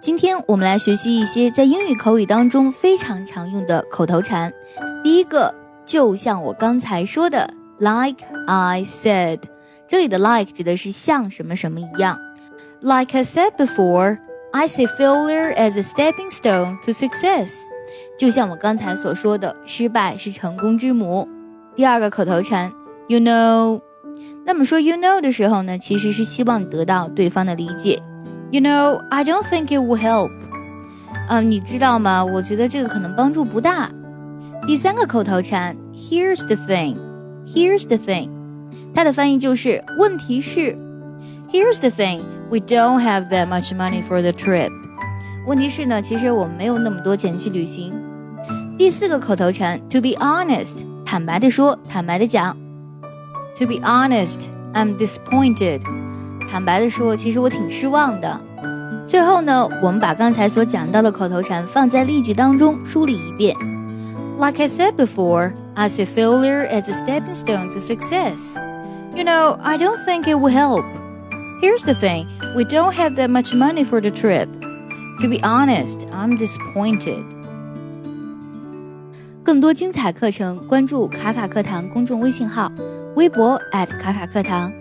今天我们来学习一些在英语口语当中非常常用的口头禅。第一个，就像我刚才说的，like I said，这里的 like 指的是像什么什么一样。Like I said before, I see failure as a stepping stone to success。就像我刚才所说的，失败是成功之母。第二个口头禅，you know。那么说 you know 的时候呢，其实是希望得到对方的理解。You know, I don't think it will help. 啊，你知道吗？我觉得这个可能帮助不大。第三个口头禅，Here's the thing. Here's the thing. 它的翻译就是问题是。Here's the thing. We don't have that much money for the trip. 问题是呢，其实我们没有那么多钱去旅行。第四个口头禅，To be honest. 坦白的说，坦白的讲。To be honest, I'm disappointed. 坦白的说，其实我挺失望的。 最后呢，我们把刚才所讲到的口头禅放在例句当中梳理一遍。Like I said before, I see failure as a stepping stone to success. You know, I don't think it will help. Here's the thing we don't have that much money for the trip. To be honest, I'm disappointed. 更多精彩课程，关注卡卡课堂公众微信号，微博卡卡课堂。